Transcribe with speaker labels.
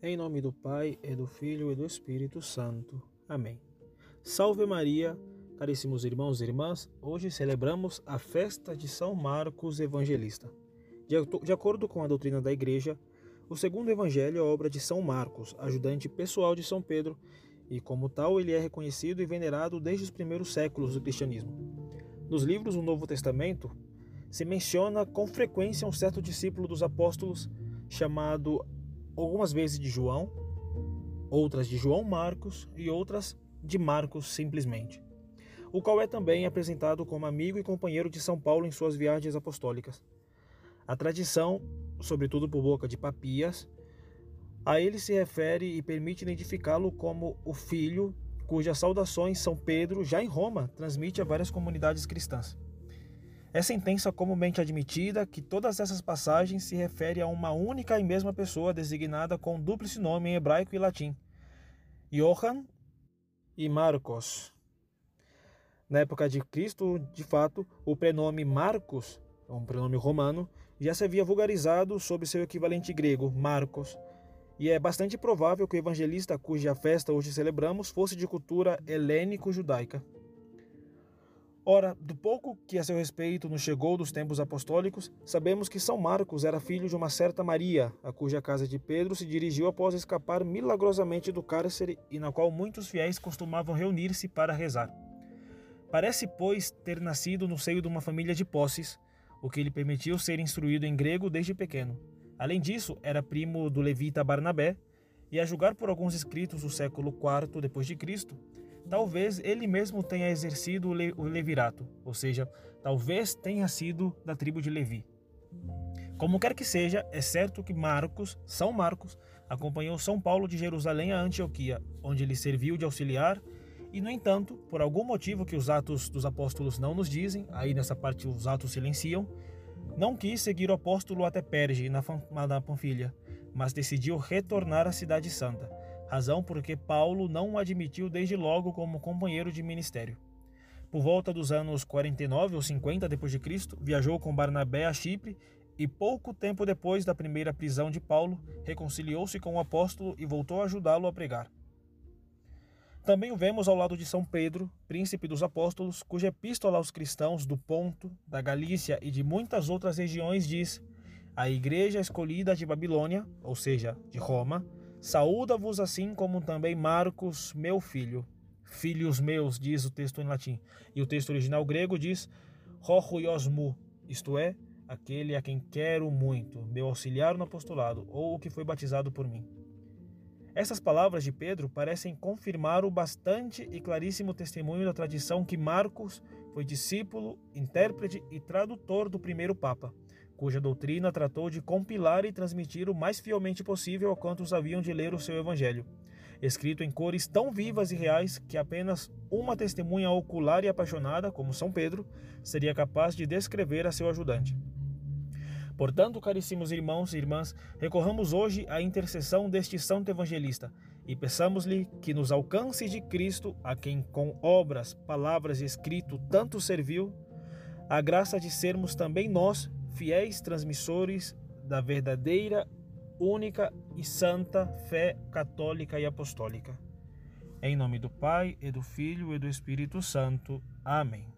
Speaker 1: Em nome do Pai, e do Filho e do Espírito Santo. Amém. Salve Maria, caríssimos irmãos e irmãs. Hoje celebramos a festa de São Marcos Evangelista. De acordo com a doutrina da Igreja, o segundo evangelho é obra de São Marcos, ajudante pessoal de São Pedro, e como tal ele é reconhecido e venerado desde os primeiros séculos do cristianismo. Nos livros do Novo Testamento, se menciona com frequência um certo discípulo dos apóstolos chamado algumas vezes de João, outras de João Marcos e outras de Marcos simplesmente, o qual é também apresentado como amigo e companheiro de São Paulo em suas viagens apostólicas. A tradição, sobretudo por boca de Papias, a ele se refere e permite identificá-lo como o filho cujas saudações São Pedro, já em Roma, transmite a várias comunidades cristãs. É sentença comumente admitida que todas essas passagens se referem a uma única e mesma pessoa designada com dúplice nome em hebraico e latim, Johann e Marcos. Na época de Cristo, de fato, o prenome Marcos, um prenome romano, já se havia vulgarizado sob seu equivalente grego, Marcos, e é bastante provável que o evangelista cuja festa hoje celebramos fosse de cultura helênico-judaica. Ora, do pouco que a seu respeito nos chegou dos tempos apostólicos, sabemos que São Marcos era filho de uma certa Maria, a cuja casa de Pedro se dirigiu após escapar milagrosamente do cárcere e na qual muitos fiéis costumavam reunir-se para rezar. Parece, pois, ter nascido no seio de uma família de posses, o que lhe permitiu ser instruído em grego desde pequeno. Além disso, era primo do levita Barnabé, e a julgar por alguns escritos do século IV Cristo, talvez ele mesmo tenha exercido o levirato, ou seja, talvez tenha sido da tribo de Levi. Como quer que seja, é certo que Marcos, São Marcos, acompanhou São Paulo de Jerusalém a Antioquia, onde ele serviu de auxiliar, e no entanto, por algum motivo que os Atos dos Apóstolos não nos dizem, aí nessa parte os Atos silenciam, não quis seguir o apóstolo até Perge, na, Panfilha, mas decidiu retornar à Cidade Santa razão porque Paulo não o admitiu desde logo como companheiro de ministério. Por volta dos anos 49 ou 50 d.C., viajou com Barnabé a Chipre e pouco tempo depois da primeira prisão de Paulo, reconciliou-se com o apóstolo e voltou a ajudá-lo a pregar. Também o vemos ao lado de São Pedro, príncipe dos apóstolos, cuja epístola aos cristãos do Ponto, da Galícia e de muitas outras regiões diz: A igreja escolhida de Babilônia, ou seja, de Roma, Saúda-vos assim como também Marcos, meu filho. Filhos meus, diz o texto em latim. E o texto original grego diz Rohuiosmu, isto é, aquele a quem quero muito, meu auxiliar no apostolado, ou o que foi batizado por mim. Essas palavras de Pedro parecem confirmar o bastante e claríssimo testemunho da tradição que Marcos foi discípulo, intérprete e tradutor do primeiro Papa cuja doutrina tratou de compilar e transmitir o mais fielmente possível a quantos haviam de ler o seu evangelho, escrito em cores tão vivas e reais que apenas uma testemunha ocular e apaixonada, como São Pedro, seria capaz de descrever a seu ajudante. Portanto, caríssimos irmãos e irmãs, recorramos hoje à intercessão deste santo evangelista e peçamos-lhe que nos alcance de Cristo, a quem com obras, palavras e escrito tanto serviu, a graça de sermos também nós fiéis transmissores da verdadeira, única e santa fé católica e apostólica. Em nome do Pai, e do Filho e do Espírito Santo. Amém.